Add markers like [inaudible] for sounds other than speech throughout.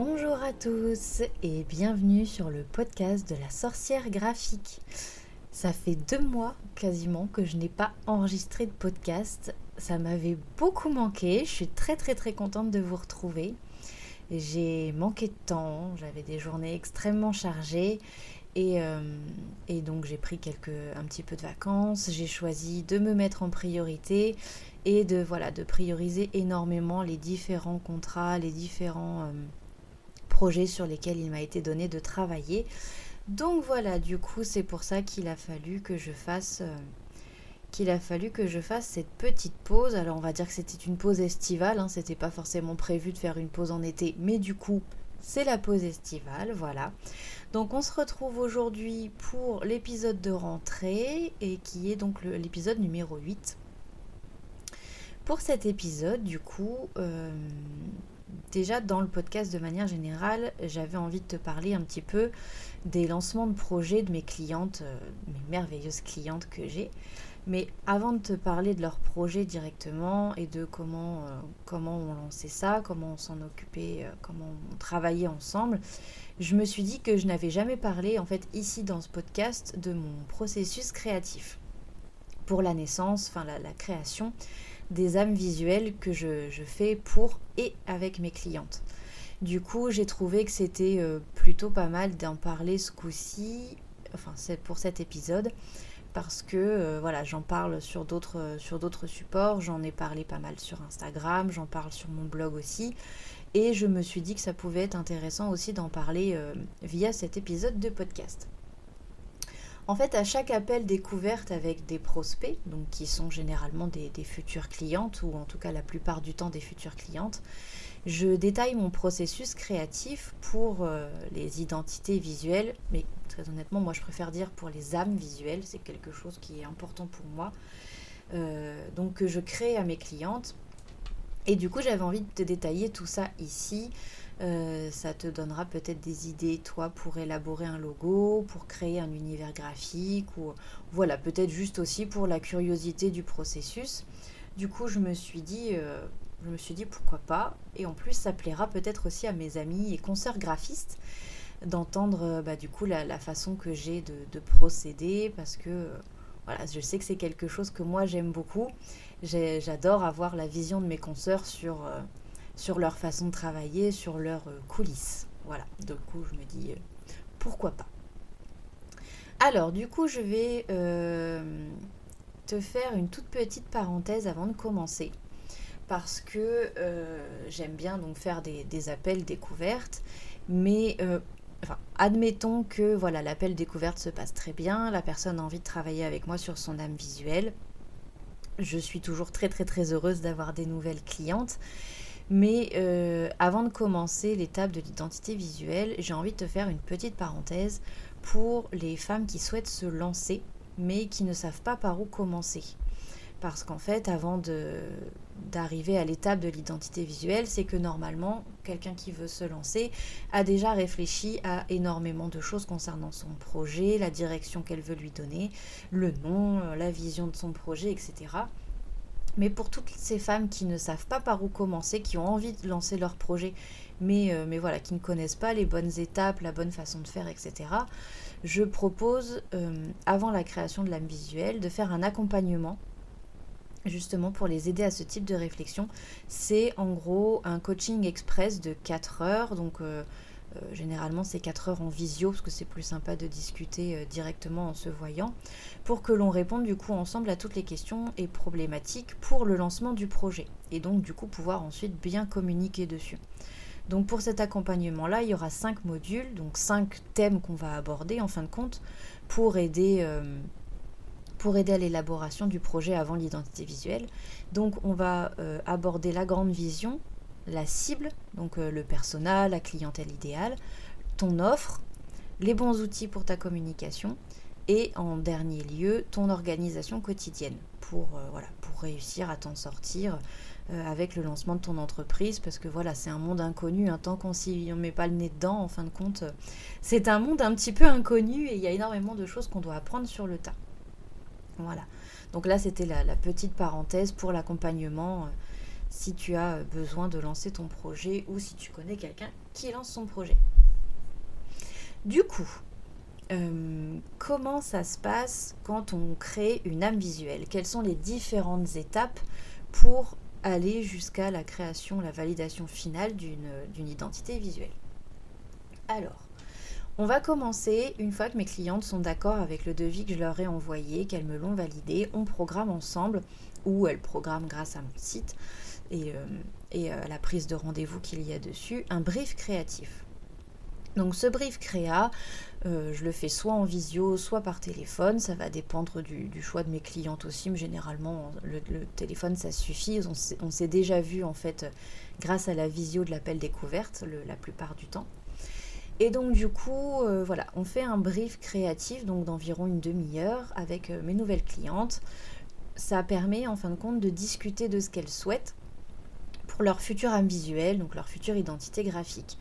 Bonjour à tous et bienvenue sur le podcast de la sorcière graphique. Ça fait deux mois quasiment que je n'ai pas enregistré de podcast. Ça m'avait beaucoup manqué. Je suis très très très contente de vous retrouver. J'ai manqué de temps, j'avais des journées extrêmement chargées et, euh, donc j'ai pris quelques, un petit peu de vacances. J'ai choisi de me mettre en priorité et de voilà de prioriser énormément les différents contrats, les différents euh, projets sur lesquels il m'a été donné de travailler. Donc voilà, du coup, c'est pour ça qu'il a fallu que je fasse euh, qu'il a fallu que je fasse cette petite pause. Alors on va dire que c'était une pause estivale, hein, c'était pas forcément prévu de faire une pause en été, mais du coup, c'est la pause estivale, voilà. Donc on se retrouve aujourd'hui pour l'épisode de rentrée et qui est donc l'épisode numéro 8. Pour cet épisode, du coup, euh, déjà dans le podcast de manière générale, j'avais envie de te parler un petit peu des lancements de projets de mes clientes, euh, mes merveilleuses clientes que j'ai. Mais avant de te parler de leurs projets directement et de comment, euh, comment on lançait ça, comment on s'en occupait, euh, comment on travaillait ensemble, je me suis dit que je n'avais jamais parlé en fait ici dans ce podcast de mon processus créatif pour la naissance, enfin la, la création des âmes visuelles que je, fais pour et avec mes clientes. Du coup, j'ai trouvé que c'était euh, plutôt pas mal d'en parler ce coup-ci, enfin c'est pour cet épisode, parce que euh, voilà, j'en parle sur d'autres sur d'autres supports, j'en ai parlé pas mal sur Instagram, j'en parle sur mon blog aussi, et je me suis dit que ça pouvait être intéressant aussi d'en parler euh, via cet épisode de podcast. En fait, à chaque appel découverte avec des prospects, donc qui sont généralement des, futures clientes, ou en tout cas la plupart du temps des futures clientes, je détaille mon processus créatif pour euh, les identités visuelles, mais très honnêtement, moi je préfère dire pour les âmes visuelles, c'est quelque chose qui est important pour moi. Euh, donc que je crée à mes clientes. Et du coup, j'avais envie de te détailler tout ça ici. Euh, ça te donnera peut-être des idées, toi, pour élaborer un logo, pour créer un univers graphique, ou voilà, peut-être juste aussi pour la curiosité du processus. Du coup, je me suis dit, euh, je me suis dit pourquoi pas. Et en plus, ça plaira peut-être aussi à mes amis et consoeurs graphistes d'entendre euh, bah, du coup la, façon que j'ai de, procéder parce que voilà, je sais que c'est quelque chose que moi j'aime beaucoup. J'adore avoir la vision de mes consoeurs sur sur leur façon de travailler, sur leurs euh, coulisses. Voilà, du coup je me dis euh, pourquoi pas. Alors du coup je vais euh, te faire une toute petite parenthèse avant de commencer parce que j'aime bien donc faire des, appels découvertes, mais admettons que voilà l'appel découverte se passe très bien, la personne a envie de travailler avec moi sur son âme visuelle. Je suis toujours très très très heureuse d'avoir des nouvelles clientes mais euh, avant de commencer l'étape de l'identité visuelle, j'ai envie de te faire une petite parenthèse pour les femmes qui souhaitent se lancer, mais qui ne savent pas par où commencer. Parce qu'en fait, avant d'arriver à l'étape de l'identité visuelle, c'est que normalement, quelqu'un qui veut se lancer a déjà réfléchi à énormément de choses concernant son projet, la direction qu'elle veut lui donner, le nom, la vision de son projet, etc. Mais pour toutes ces femmes qui ne savent pas par où commencer, qui ont envie de lancer leur projet, mais, euh, qui ne connaissent pas les bonnes étapes, la bonne façon de faire, etc., je propose, euh, avant la création de l'âme visuelle, de faire un accompagnement justement pour les aider à ce type de réflexion. C'est en gros un coaching express de 4 heures, donc euh, généralement, c'est 4 heures en visio parce que c'est plus sympa de discuter euh, directement en se voyant, pour que l'on réponde du coup ensemble à toutes les questions et problématiques pour le lancement du projet. Et donc, du coup, pouvoir ensuite bien communiquer dessus. Donc, pour cet accompagnement-là, il y aura 5 modules, donc 5 thèmes qu'on va aborder en fin de compte pour aider. Euh, pour aider à l'élaboration du projet avant l'identité visuelle. Donc on va aborder la grande vision, la cible, donc euh, le persona, la clientèle idéale, ton offre, les bons outils pour ta communication et en dernier lieu ton organisation quotidienne pour, euh, voilà, pour réussir à t'en sortir euh, avec le lancement de ton entreprise. Parce que voilà c'est un monde inconnu hein, tant qu'on s'y met pas le nez dedans en fin de compte c'est un monde un petit peu inconnu et il y a énormément de choses qu'on doit apprendre sur le tas. Voilà. Donc là c'était la, petite parenthèse pour l'accompagnement si tu as besoin de lancer ton projet ou si tu connais quelqu'un qui lance son projet. Du coup, euh, comment ça se passe quand on crée une âme visuelle? Quelles sont les différentes étapes pour aller jusqu'à la création, la validation finale d'une identité visuelle? Alors, on va commencer une fois que mes clientes sont d'accord avec le devis que je leur ai envoyé, qu'elles me l'ont validé, on programme ensemble ou elles programment grâce à mon site et, euh, et euh, la prise de rendez-vous qu'il y a dessus, un brief créatif. Donc ce brief créa, euh, je le fais soit en visio, soit par téléphone. Ça va dépendre du, choix de mes clientes aussi, mais généralement le, téléphone ça suffit. On s'est déjà vu en fait grâce à la visio de l'appel découverte la plupart du temps. Et donc du coup, voilà, on fait un brief créatif donc d'environ une demi-heure avec mes nouvelles clientes. Ça permet en fin de compte de discuter de ce qu'elles souhaitent leur futur âme visuel, donc leur future identité graphique.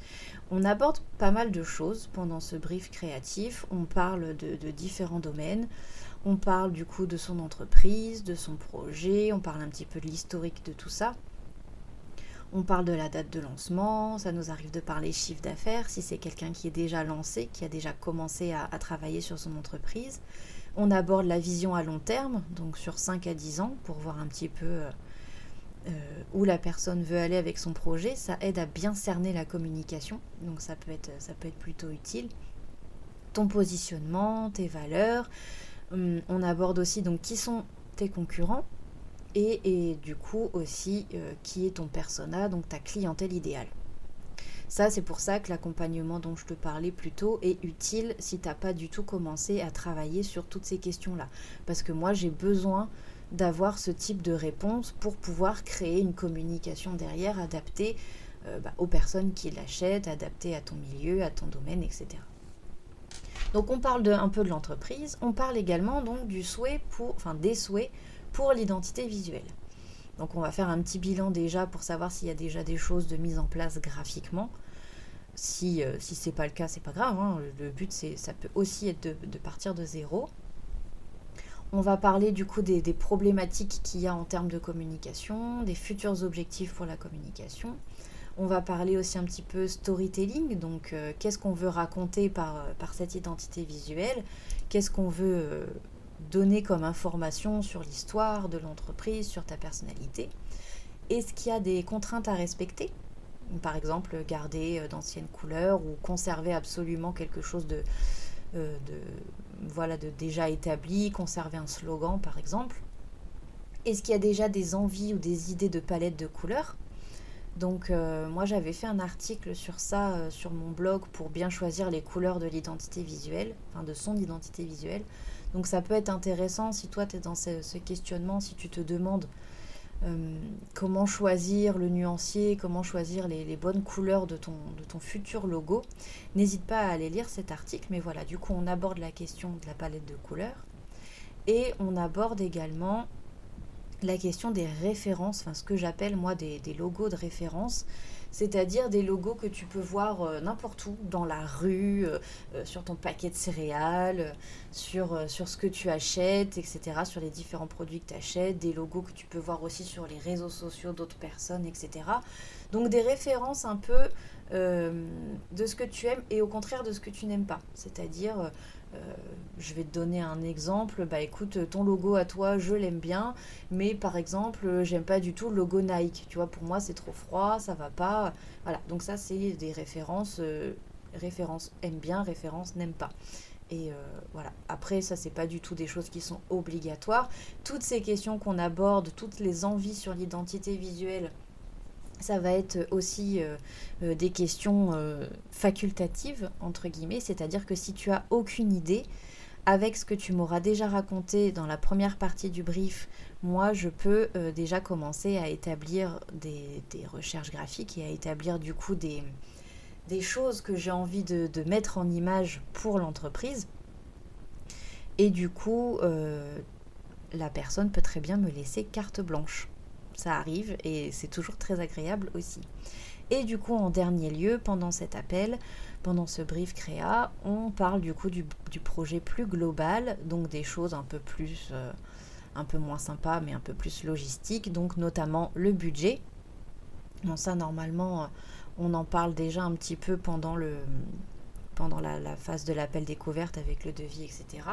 On aborde pas mal de choses pendant ce brief créatif. On parle de, différents domaines. On parle du coup de son entreprise, de son projet. On parle un petit peu de l'historique de tout ça. On parle de la date de lancement. Ça nous arrive de parler chiffre d'affaires si c'est quelqu'un qui est déjà lancé, qui a déjà commencé à, à travailler sur son entreprise. On aborde la vision à long terme, donc sur 5 à 10 ans, pour voir un petit peu euh, où la personne veut aller avec son projet. Ça aide à bien cerner la communication, donc ça peut être, ça peut être plutôt utile. Ton positionnement, tes valeurs. Hum, on aborde aussi donc qui sont tes concurrents et, du coup aussi euh, qui est ton persona, donc ta clientèle idéale. Ça, c'est pour ça que l'accompagnement dont je te parlais plus tôt est utile si tu n'as pas du tout commencé à travailler sur toutes ces questions-là. Parce que moi, j'ai besoin d'avoir ce type de réponse pour pouvoir créer une communication derrière adaptée euh, bah, aux personnes qui l'achètent, adaptée à ton milieu, à ton domaine, etc. Donc on parle de, un peu de l'entreprise, on parle également donc du souhait pour, enfin des souhaits pour l'identité visuelle. Donc on va faire un petit bilan déjà pour savoir s'il y a déjà des choses de mise en place graphiquement. Si, euh, si ce n'est pas le cas, c'est pas grave. Hein. Le but, c'est, ça peut aussi être de, partir de zéro. On va parler du coup des, problématiques qu'il y a en termes de communication, des futurs objectifs pour la communication. On va parler aussi un petit peu storytelling, donc euh, qu'est-ce qu'on veut raconter par, euh, par cette identité visuelle, qu'est-ce qu'on veut donner comme information sur l'histoire de l'entreprise, sur ta personnalité? Est-ce qu'il y a des contraintes à respecter? Par exemple, garder euh, d'anciennes couleurs ou conserver absolument quelque chose euh, de, voilà, de déjà établi, conserver un slogan par exemple. Est-ce qu'il y a déjà des envies ou des idées de palette de couleurs? Donc euh, moi j'avais fait un article sur ça sur mon blog pour bien choisir les couleurs de l'identité visuelle, enfin de son identité visuelle. Donc ça peut être intéressant si toi tu es dans ce, questionnement, si tu te demandes euh, comment choisir le nuancier, comment choisir les, bonnes couleurs de ton, de ton futur logo, n'hésite pas à aller lire cet article. Mais voilà, du coup on aborde la question de la palette de couleurs et on aborde également la question des références, enfin ce que j'appelle moi des, logos de référence, c'est-à-dire des logos que tu peux voir euh, n'importe où, dans la rue, euh, euh, sur ton paquet de céréales, sur, sur ce que tu achètes, etc., sur les différents produits que tu achètes, des logos que tu peux voir aussi sur les réseaux sociaux d'autres personnes, etc. Donc des références un peu de ce que tu aimes et au contraire de ce que tu n'aimes pas, c'est-à-dire euh, je vais te donner un exemple. Bah écoute, ton logo à toi, je l'aime bien, mais par exemple, j'aime pas du tout le logo Nike. Tu vois, pour moi, c'est trop froid, ça va pas. Voilà, donc ça, c'est des références. Euh, références aime bien, références n'aime pas. Et euh, voilà. Après, ça, c'est pas du tout des choses qui sont obligatoires. Toutes ces questions qu'on aborde, toutes les envies sur l'identité visuelle, ça va être aussi euh, euh, des questions euh, facultatives, entre guillemets, c'est-à-dire que si tu as aucune idée, avec ce que tu m'auras déjà raconté dans la première partie du brief, moi je peux déjà commencer à établir des, recherches graphiques et à établir du coup des, choses que j'ai envie de, mettre en image pour l'entreprise. Et du coup, la personne peut très bien me laisser carte blanche ça arrive et c'est toujours très agréable aussi. Et du coup, en dernier lieu, pendant cet appel, pendant ce brief créa, on parle du coup du, projet plus global, donc des choses un peu plus, euh, un peu moins sympas, mais un peu plus logistiques, donc notamment le budget. Bon, ça, normalement, On en parle déjà un petit peu pendant le pendant la, phase de l'appel découverte avec le devis, etc.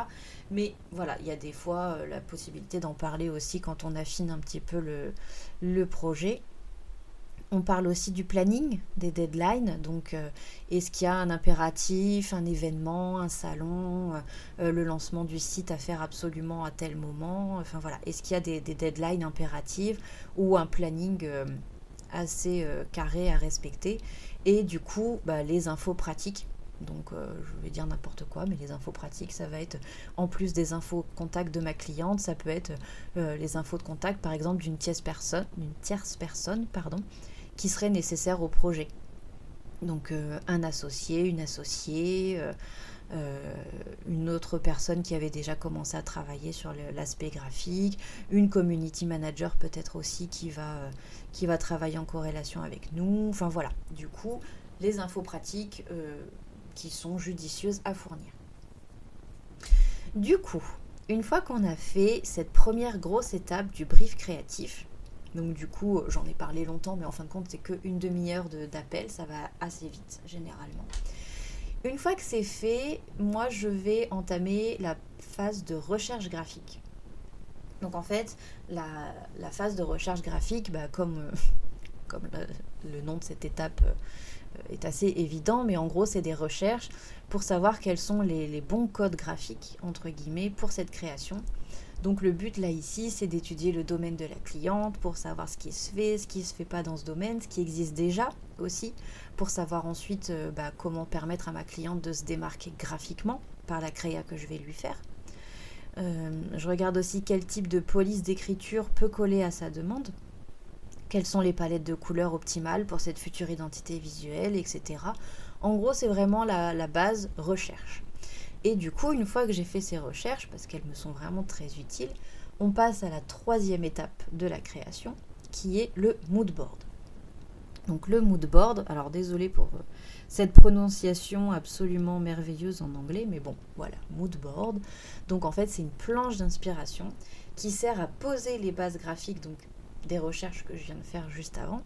Mais voilà, il y a des fois la possibilité d'en parler aussi quand on affine un petit peu le, projet. On parle aussi du planning, des deadlines. Donc, euh, est-ce qu'il y a un impératif, un événement, un salon, euh, le lancement du site à faire absolument à tel moment? Enfin voilà, est-ce qu'il y a des, deadlines impératives ou un planning euh, assez carré à respecter? Et du coup, bah, les infos pratiques. Donc, je vais dire n'importe quoi, mais les infos pratiques, ça va être en plus des infos contact de ma cliente, ça peut être les infos de contact, par exemple, d'une tierce personne, d'une tierce personne, pardon, qui serait nécessaire au projet. Donc euh, un associé, une associée, euh, euh, une autre personne qui avait déjà commencé à travailler sur l'aspect graphique, une community manager peut-être aussi qui va, qui va travailler en corrélation avec nous. Enfin voilà, du coup, les infos pratiques qui sont judicieuses à fournir. Du coup, une fois qu'on a fait cette première grosse étape du brief créatif, donc du coup, j'en ai parlé longtemps, mais en fin de compte, c'est qu'une demi-heure d'appel, ça va assez vite, généralement. Une fois que c'est fait, moi, je vais entamer la phase de recherche graphique. Donc en fait, la, phase de recherche graphique, bah, comme, euh, [laughs] le, nom de cette étape euh, est assez évident, mais en gros, c'est des recherches pour savoir quels sont les bons codes graphiques, entre guillemets, pour cette création donc le but là ici, c'est d'étudier le domaine de la cliente pour savoir ce qui se fait, ce qui ne se fait pas dans ce domaine, ce qui existe déjà aussi, pour savoir ensuite euh, bah, comment permettre à ma cliente de se démarquer graphiquement par la créa que je vais lui faire. Euh, je regarde aussi quel type de police d'écriture peut coller à sa demande, quelles sont les palettes de couleurs optimales pour cette future identité visuelle, etc. En gros, c'est vraiment la base recherche. Et du coup, une fois que j'ai fait ces recherches, parce qu'elles me sont vraiment très utiles, on passe à la troisième étape de la création, qui est le mood board. Donc le mood board, alors désolé pour euh, cette prononciation absolument merveilleuse en anglais, mais bon, voilà, mood board. Donc en fait, c'est une planche d'inspiration qui sert à poser les bases graphiques, donc des recherches que je viens de faire juste avant,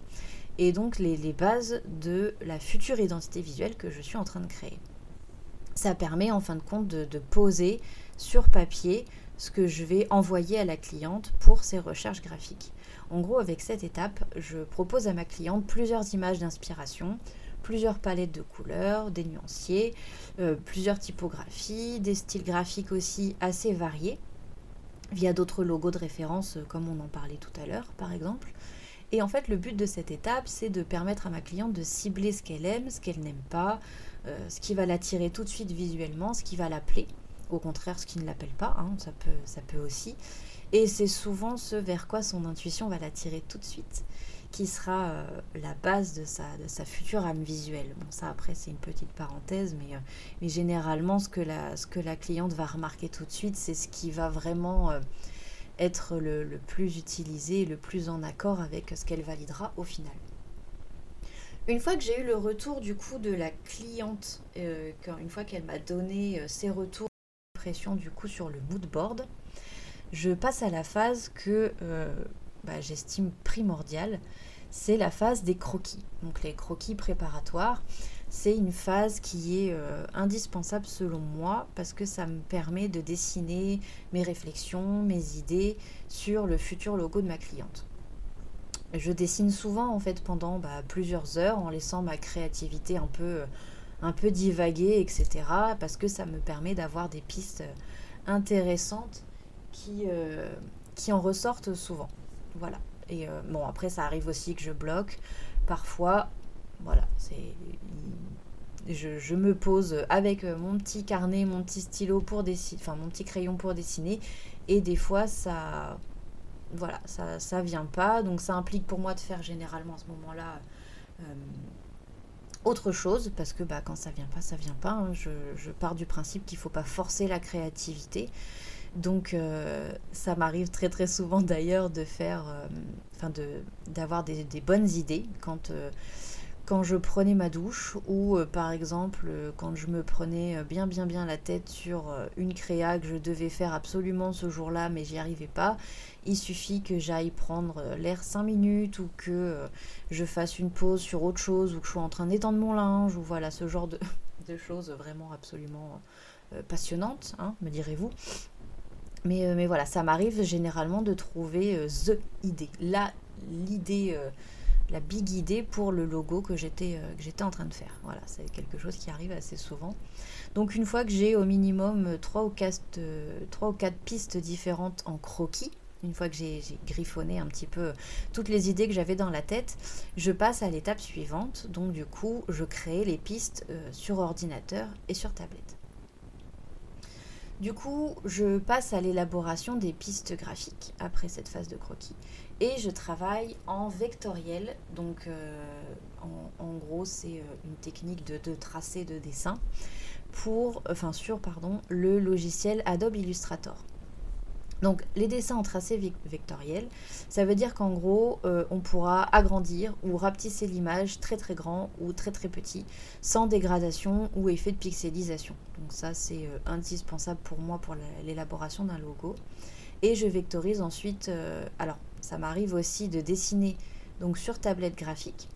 et donc les, bases de la future identité visuelle que je suis en train de créer ça permet en fin de compte de, poser sur papier ce que je vais envoyer à la cliente pour ses recherches graphiques. En gros, avec cette étape, je propose à ma cliente plusieurs images d'inspiration, plusieurs palettes de couleurs, des nuanciers, euh, plusieurs typographies, des styles graphiques aussi assez variés, via d'autres logos de référence euh, comme on en parlait tout à l'heure par exemple. Et en fait, le but de cette étape, c'est de permettre à ma cliente de cibler ce qu'elle aime, ce qu'elle n'aime pas, euh, ce qui va l'attirer tout de suite visuellement, ce qui va l'appeler. Au contraire, ce qui ne l'appelle pas, hein, ça, peut, ça peut aussi. Et c'est souvent ce vers quoi son intuition va l'attirer tout de suite, qui sera euh, la base de sa, de sa future âme visuelle. Bon, ça après, c'est une petite parenthèse, mais, euh, généralement, ce que, la, cliente va remarquer tout de suite, c'est ce qui va vraiment être le, plus utilisé, le plus en accord avec ce qu'elle validera au final. Une fois que j'ai eu le retour du coup de la cliente, euh, une fois qu'elle m'a donné euh, ses retours, pression du coup sur le mood board, je passe à la phase que euh, bah, j'estime primordiale, c'est la phase des croquis. Donc les croquis préparatoires, c'est une phase qui est indispensable selon moi parce que ça me permet de dessiner mes réflexions, mes idées sur le futur logo de ma cliente. Je dessine souvent en fait pendant bah, plusieurs heures en laissant ma créativité un peu, un peu divaguer, etc. Parce que ça me permet d'avoir des pistes intéressantes qui, euh, qui en ressortent souvent. Voilà. Et euh, bon, après, ça arrive aussi que je bloque. Parfois, voilà, c'est. Je, me pose avec mon petit carnet, mon petit stylo pour dessiner, enfin mon petit crayon pour dessiner, et des fois ça, voilà, ça, ça vient pas. Donc ça implique pour moi de faire généralement à ce moment-là euh, autre chose, parce que bah, quand ça vient pas, ça vient pas. Hein. Je, pars du principe qu'il faut pas forcer la créativité. Donc euh, ça m'arrive très très souvent d'ailleurs de faire, euh, enfin de d'avoir des, bonnes idées quand quand je prenais ma douche ou euh, par exemple euh, quand je me prenais euh, bien bien bien la tête sur une créa que je devais faire absolument ce jour-là mais j'y arrivais pas, il suffit que j'aille prendre l'air 5 minutes ou que je fasse une pause sur autre chose ou que je sois en train d'étendre mon linge ou voilà ce genre de, [laughs] choses vraiment absolument passionnantes, hein, me direz-vous. Mais, mais, voilà, ça m'arrive généralement de trouver the idée, la l'idée la big idée pour le logo que j'étais euh, en train de faire. Voilà, c'est quelque chose qui arrive assez souvent. Donc une fois que j'ai au minimum 3 ou 4, euh, ou 4 pistes différentes en croquis, une fois que j'ai griffonné un petit peu toutes les idées que j'avais dans la tête, je passe à l'étape suivante. Donc du coup, je crée les pistes euh, sur ordinateur et sur tablette. Du coup, je passe à l'élaboration des pistes graphiques après cette phase de croquis et je travaille en vectoriel. Donc, euh, en, gros, c'est euh, une technique de, tracé de dessin pour, enfin, sur pardon, le logiciel Adobe Illustrator. Donc les dessins en tracé vectoriel, ça veut dire qu'en gros, euh, on pourra agrandir ou rapetisser l'image très très grand ou très très petit, sans dégradation ou effet de pixelisation. Donc ça c'est euh, indispensable pour moi pour l'élaboration d'un logo. Et je vectorise ensuite, euh, alors ça m'arrive aussi de dessiner donc sur tablette graphique.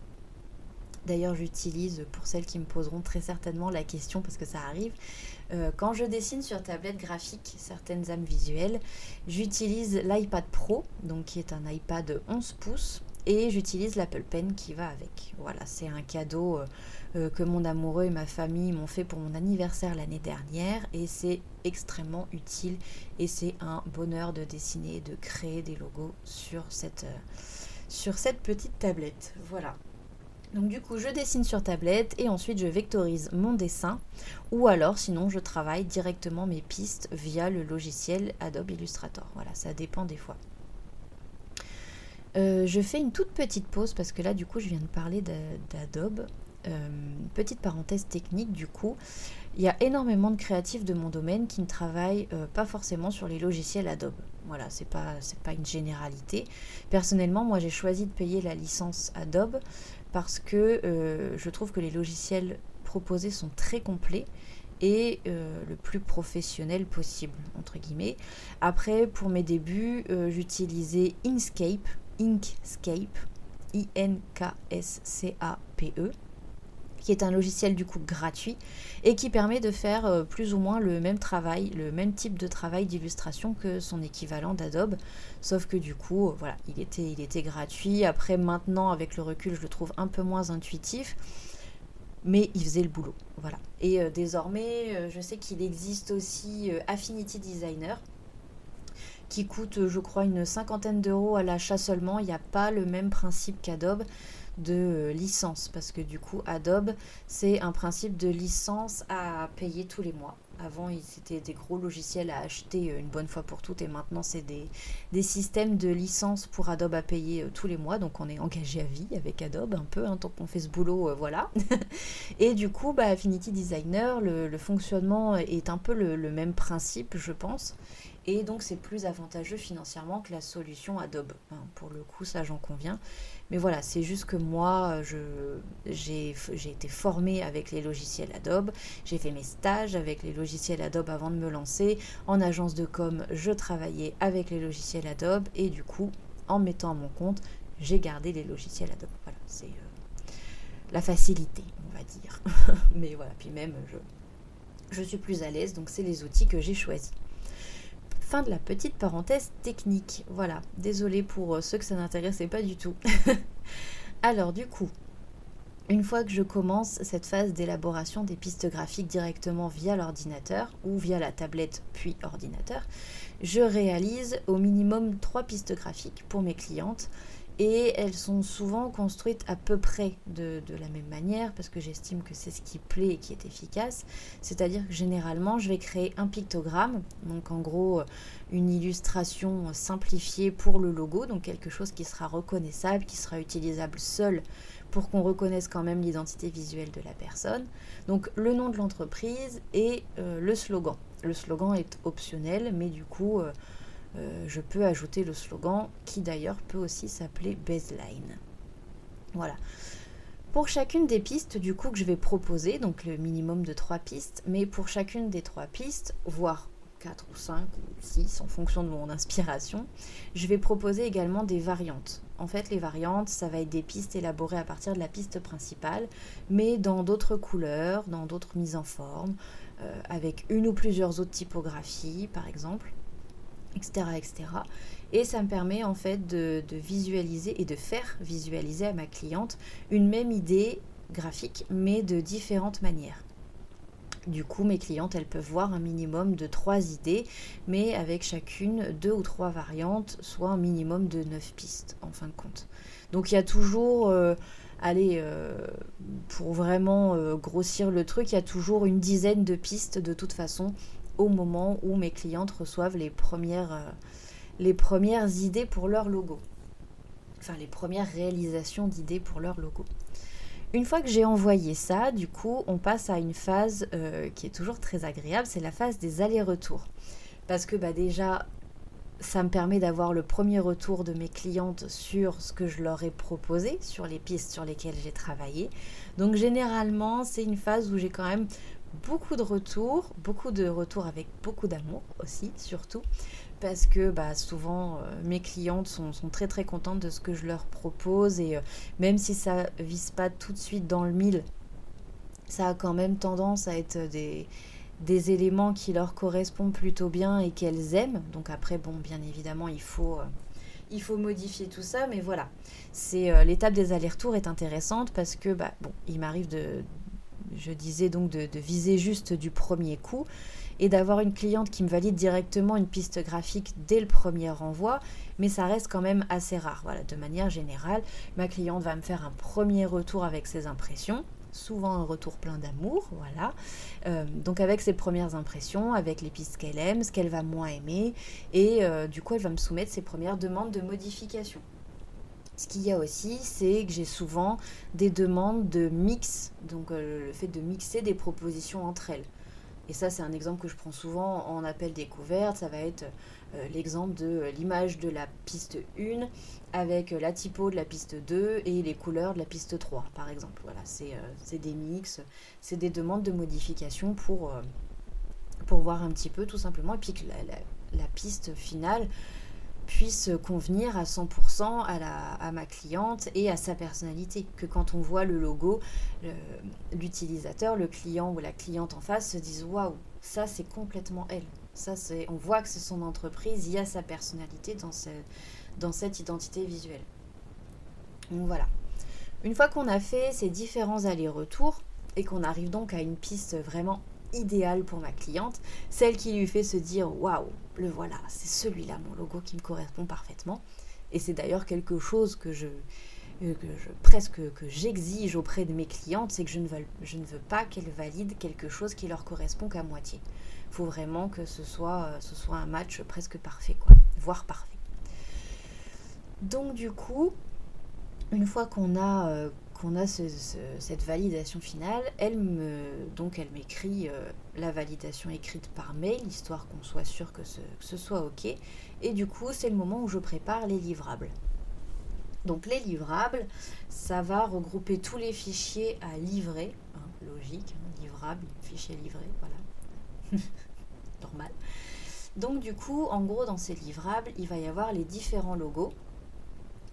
D'ailleurs, j'utilise, pour celles qui me poseront très certainement la question, parce que ça arrive, euh, quand je dessine sur tablette graphique certaines âmes visuelles, j'utilise l'iPad Pro, donc qui est un iPad 11 pouces, et j'utilise l'Apple Pen qui va avec. Voilà, c'est un cadeau euh, euh, que mon amoureux et ma famille m'ont fait pour mon anniversaire l'année dernière, et c'est extrêmement utile, et c'est un bonheur de dessiner, de créer des logos sur cette petite tablette. Voilà. Donc du coup, je dessine sur tablette et ensuite je vectorise mon dessin ou alors sinon je travaille directement mes pistes via le logiciel Adobe Illustrator. Voilà, ça dépend des fois. Euh, je fais une toute petite pause parce que là du coup je viens de parler d'Adobe. Euh, petite parenthèse technique du coup, il y a énormément de créatifs de mon domaine qui ne travaillent euh, pas forcément sur les logiciels Adobe. Voilà, c'est pas pas une généralité. Personnellement, moi j'ai choisi de payer la licence Adobe parce que euh, je trouve que les logiciels proposés sont très complets et euh, le plus professionnel possible, entre guillemets. Après, pour mes débuts, euh, j'utilisais Inkscape, Inkscape, I-N-K-S-C-A-P-E qui est un logiciel du coup gratuit et qui permet de faire euh, plus ou moins le même travail, le même type de travail d'illustration que son équivalent d'Adobe, sauf que du coup, euh, voilà, il était, gratuit. Après, maintenant, avec le recul, je le trouve un peu moins intuitif, mais il faisait le boulot, voilà. Et euh, désormais, je sais qu'il existe aussi Affinity Designer qui coûte, je crois, une cinquantaine d'euros à l'achat seulement. Il n'y a pas le même principe qu'Adobe de euh, licence parce que du coup Adobe c'est un principe de licence à payer tous les mois. Avant c'était des gros logiciels à acheter euh, une bonne fois pour toutes et maintenant c'est des, des, systèmes de licence pour Adobe à payer euh, tous les mois donc on est engagé à vie avec Adobe un peu hein, tant qu'on fait ce boulot voilà. [laughs] et du coup bah, Affinity Designer le, fonctionnement est un peu le, même principe je pense et donc c'est plus avantageux financièrement que la solution Adobe. Hein, pour le coup, ça j'en conviens. Mais voilà, c'est juste que moi, j'ai été formée avec les logiciels Adobe, j'ai fait mes stages avec les logiciels Adobe avant de me lancer. En agence de com, je travaillais avec les logiciels Adobe et du coup, en mettant à mon compte, j'ai gardé les logiciels Adobe. Voilà, c'est euh, la facilité, on va dire. [laughs] Mais voilà, puis même, je, je suis plus à l'aise, donc c'est les outils que j'ai choisis de la petite parenthèse technique. Voilà, désolé pour euh, ceux que ça n'intéressait pas du tout. [laughs] Alors du coup, une fois que je commence cette phase d'élaboration des pistes graphiques directement via l'ordinateur ou via la tablette puis ordinateur, je réalise au minimum trois pistes graphiques pour mes clientes et elles sont souvent construites à peu près de, la même manière parce que j'estime que c'est ce qui plaît et qui est efficace. C'est-à-dire que généralement je vais créer un pictogramme, donc en gros une illustration simplifiée pour le logo, donc quelque chose qui sera reconnaissable, qui sera utilisable seul pour qu'on reconnaisse quand même l'identité visuelle de la personne. Donc le nom de l'entreprise et euh, le slogan. Le slogan est optionnel, mais du coup... Euh, euh, je peux ajouter le slogan qui d'ailleurs peut aussi s'appeler baseline. Voilà. Pour chacune des pistes du coup que je vais proposer, donc le minimum de trois pistes, mais pour chacune des trois pistes, voire 4 ou 5 ou 6 en fonction de mon inspiration, je vais proposer également des variantes. En fait, les variantes, ça va être des pistes élaborées à partir de la piste principale, mais dans d'autres couleurs, dans d'autres mises en forme, euh, avec une ou plusieurs autres typographies, par exemple, etc., etc. Et ça me permet en fait de, visualiser et de faire visualiser à ma cliente une même idée graphique, mais de différentes manières. Du coup, mes clientes, elles peuvent voir un minimum de trois idées, mais avec chacune deux ou trois variantes, soit un minimum de neuf pistes, en fin de compte. Donc il y a toujours, euh, allez, euh, pour vraiment euh, grossir le truc, il y a toujours une dizaine de pistes de toute façon au moment où mes clientes reçoivent les premières, les premières idées pour leur logo. Enfin, les premières réalisations d'idées pour leur logo. Une fois que j'ai envoyé ça, du coup, on passe à une phase euh, qui est toujours très agréable, c'est la phase des allers-retours. Parce que bah, déjà, ça me permet d'avoir le premier retour de mes clientes sur ce que je leur ai proposé, sur les pistes sur lesquelles j'ai travaillé. Donc généralement, c'est une phase où j'ai quand même beaucoup de retours, beaucoup de retours avec beaucoup d'amour aussi, surtout, parce que bah, souvent euh, mes clientes sont, très très contentes de ce que je leur propose et euh, même si ça vise pas tout de suite dans le mille, ça a quand même tendance à être des, des éléments qui leur correspondent plutôt bien et qu'elles aiment. Donc après, bon, bien évidemment, il faut, euh, il faut modifier tout ça, mais voilà. C'est l'étape des allers-retours est intéressante parce que bah, bon, il m'arrive de, je disais donc de, viser juste du premier coup et d'avoir une cliente qui me valide directement une piste graphique dès le premier renvoi, mais ça reste quand même assez rare. Voilà, de manière générale, ma cliente va me faire un premier retour avec ses impressions, souvent un retour plein d'amour, voilà. Euh, donc avec ses premières impressions, avec les pistes qu'elle aime, ce qu'elle va moins aimer, et euh, du coup elle va me soumettre ses premières demandes de modification. Ce qu'il y a aussi, c'est que j'ai souvent des demandes de mix, donc euh, le fait de mixer des propositions entre elles. Et ça, c'est un exemple que je prends souvent en appel découverte. Ça va être euh, l'exemple de l'image de la piste 1 avec la typo de la piste 2 et les couleurs de la piste 3, par exemple. Voilà, c'est euh, des mix, c'est des demandes de modification pour, euh, pour voir un petit peu tout simplement. Et puis que la piste finale puisse convenir à 100% à, ma cliente et à sa personnalité. Que quand on voit le logo, l'utilisateur, le, client ou la cliente en face se disent waouh, ça c'est complètement elle. Ça on voit que c'est son entreprise, il y a sa personnalité dans, dans cette identité visuelle. Donc voilà. Une fois qu'on a fait ces différents allers-retours et qu'on arrive donc à une piste vraiment idéale pour ma cliente, celle qui lui fait se dire waouh, le voilà, c'est celui-là mon logo qui me correspond parfaitement. Et c'est d'ailleurs quelque chose que je, euh, presque que j'exige auprès de mes clientes, c'est que je ne veux, pas qu'elles valident quelque chose qui leur correspond qu'à moitié. Il faut vraiment que ce soit, euh, ce soit un match presque parfait, quoi, voire parfait. Donc du coup, une fois qu'on a, euh, qu'on a cette validation finale, elle me donc elle m'écrit euh, la validation écrite par mail, histoire qu'on soit sûr que ce, soit ok. Et du coup, c'est le moment où je prépare les livrables. Donc les livrables, ça va regrouper tous les fichiers à livrer, hein, logique, hein, livrable, fichier livré, voilà, [laughs] normal. Donc du coup, en gros, dans ces livrables, il va y avoir les différents logos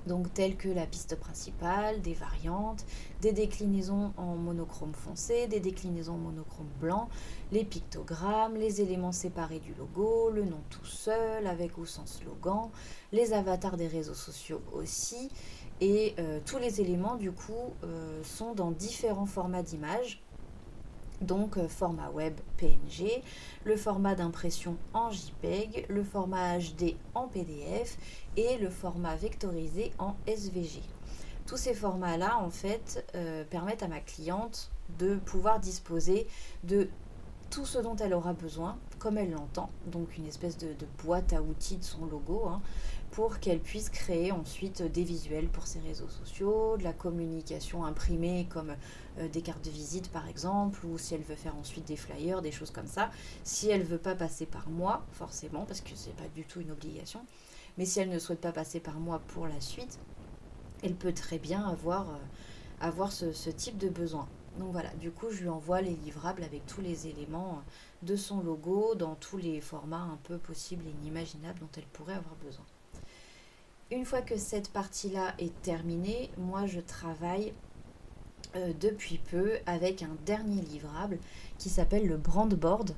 donc telles que la piste principale, des variantes, des déclinaisons en monochrome foncé, des déclinaisons en monochrome blanc, les pictogrammes, les éléments séparés du logo, le nom tout seul avec ou sans slogan, les avatars des réseaux sociaux aussi, et euh, tous les éléments du coup euh, sont dans différents formats d'images donc euh, format web PNG, le format d'impression en JPEG, le format HD en PDF et le format vectorisé en SVG. Tous ces formats-là, en fait, euh, permettent à ma cliente de pouvoir disposer de tout ce dont elle aura besoin, comme elle l'entend, donc une espèce de, boîte à outils de son logo, hein, pour qu'elle puisse créer ensuite des visuels pour ses réseaux sociaux, de la communication imprimée comme euh, des cartes de visite par exemple, ou si elle veut faire ensuite des flyers, des choses comme ça. Si elle ne veut pas passer par moi, forcément, parce que ce n'est pas du tout une obligation, mais si elle ne souhaite pas passer par moi pour la suite, elle peut très bien avoir... Euh, ce type de besoin. Donc voilà, du coup, je lui envoie les livrables avec tous les éléments de son logo dans tous les formats un peu possibles et inimaginables dont elle pourrait avoir besoin. Une fois que cette partie-là est terminée, moi je travaille euh, depuis peu avec un dernier livrable qui s'appelle le brandboard.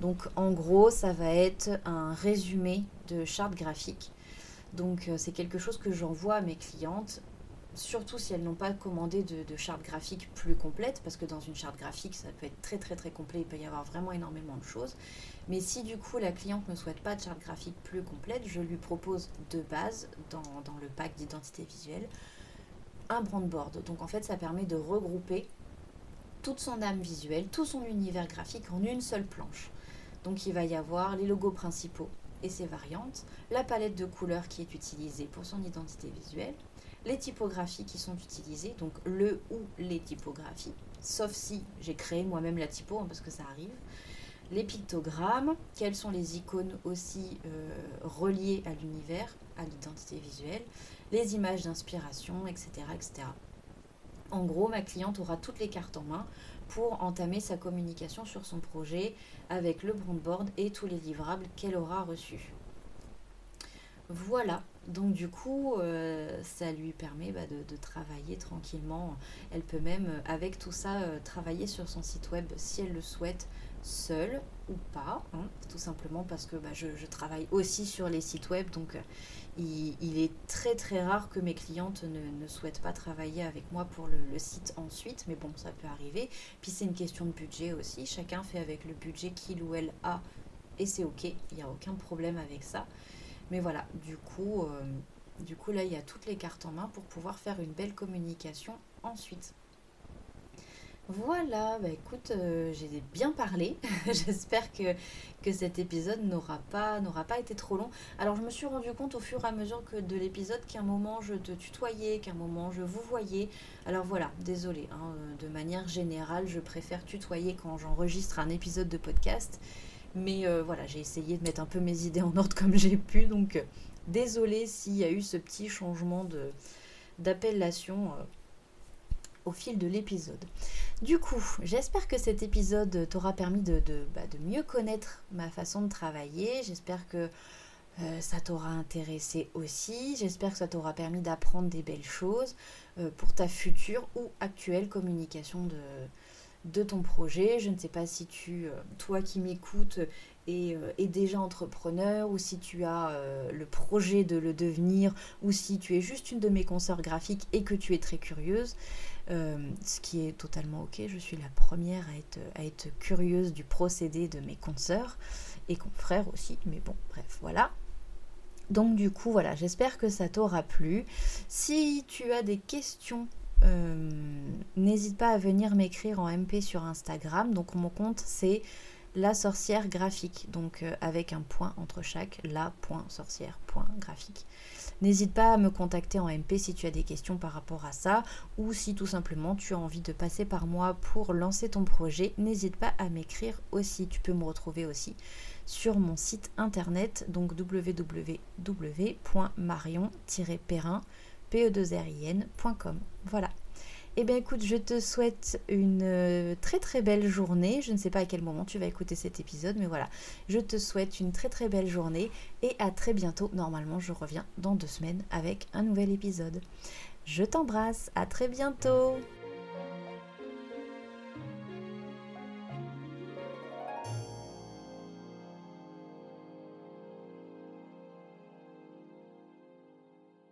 Donc en gros, ça va être un résumé de charte graphique. Donc euh, c'est quelque chose que j'envoie à mes clientes surtout si elles n'ont pas commandé de, charte graphique plus complète, parce que dans une charte graphique, ça peut être très très très complet, il peut y avoir vraiment énormément de choses. Mais si du coup la cliente ne souhaite pas de charte graphique plus complète, je lui propose de base, dans, dans le pack d'identité visuelle, un brandboard. Donc en fait, ça permet de regrouper toute son âme visuelle, tout son univers graphique en une seule planche. Donc il va y avoir les logos principaux et ses variantes, la palette de couleurs qui est utilisée pour son identité visuelle, les typographies qui sont utilisées, donc le ou les typographies, sauf si j'ai créé moi-même la typo, hein, parce que ça arrive, les pictogrammes, quelles sont les icônes aussi euh, reliées à l'univers, à l'identité visuelle, les images d'inspiration, etc.. En gros, ma cliente aura toutes les cartes en main pour entamer sa communication sur son projet avec le brandboard et tous les livrables qu'elle aura reçus. Voilà, donc du coup, euh, ça lui permet bah, de, travailler tranquillement. Elle peut même, euh, avec tout ça, euh, travailler sur son site web si elle le souhaite, seule ou pas. Hein, tout simplement parce que bah, je, travaille aussi sur les sites web. Donc il, est très très rare que mes clientes ne, souhaitent pas travailler avec moi pour le, le, site ensuite. Mais bon, ça peut arriver. Puis c'est une question de budget aussi. Chacun fait avec le budget qu'il ou elle a. Et c'est ok, il n'y a aucun problème avec ça. Mais voilà, du coup, euh, du coup, là, il y a toutes les cartes en main pour pouvoir faire une belle communication ensuite. Voilà, bah écoute, euh, j'ai bien parlé. [laughs] J'espère que, cet épisode n'aura pas, été trop long. Alors, je me suis rendu compte au fur et à mesure que de l'épisode qu'à un moment je te tutoyais, qu'à un moment je vous voyais. Alors voilà, désolé. Hein, de manière générale, je préfère tutoyer quand j'enregistre un épisode de podcast. Mais euh, voilà, j'ai essayé de mettre un peu mes idées en ordre comme j'ai pu. Donc, euh, désolé s'il y a eu ce petit changement d'appellation euh, au fil de l'épisode. Du coup, j'espère que cet épisode t'aura permis de, bah, mieux connaître ma façon de travailler. J'espère que ça t'aura intéressé aussi. J'espère que ça t'aura permis d'apprendre des belles choses pour ta future ou actuelle communication de, de ton projet. Je ne sais pas si tu, euh, toi qui m'écoutes, es, euh, déjà entrepreneur ou si tu as euh, le projet de le devenir ou si tu es juste une de mes consoeurs graphiques et que tu es très curieuse. ce qui est totalement ok, je suis la première à être, à être curieuse du procédé de mes consoeurs et confrères aussi, mais bon, bref, voilà. Donc du coup, voilà, j'espère que ça t'aura plu. Si tu as des questions euh, n'hésite pas à venir m'écrire en MP sur Instagram. Donc mon compte c'est la sorcière graphique, donc euh, avec un point entre chaque, la.sorcière.graphique. N'hésite pas à me contacter en MP si tu as des questions par rapport à ça ou si tout simplement tu as envie de passer par moi pour lancer ton projet, n'hésite pas à m'écrire aussi. Tu peux me retrouver aussi sur mon site internet, donc www.marion-perrin.com pe2rin.com. Voilà. Eh bien écoute, je te souhaite une euh, très très belle journée. Je ne sais pas à quel moment tu vas écouter cet épisode, mais voilà. Je te souhaite une très très belle journée et à très bientôt. Normalement, je reviens dans deux semaines avec un nouvel épisode. Je t'embrasse, à très bientôt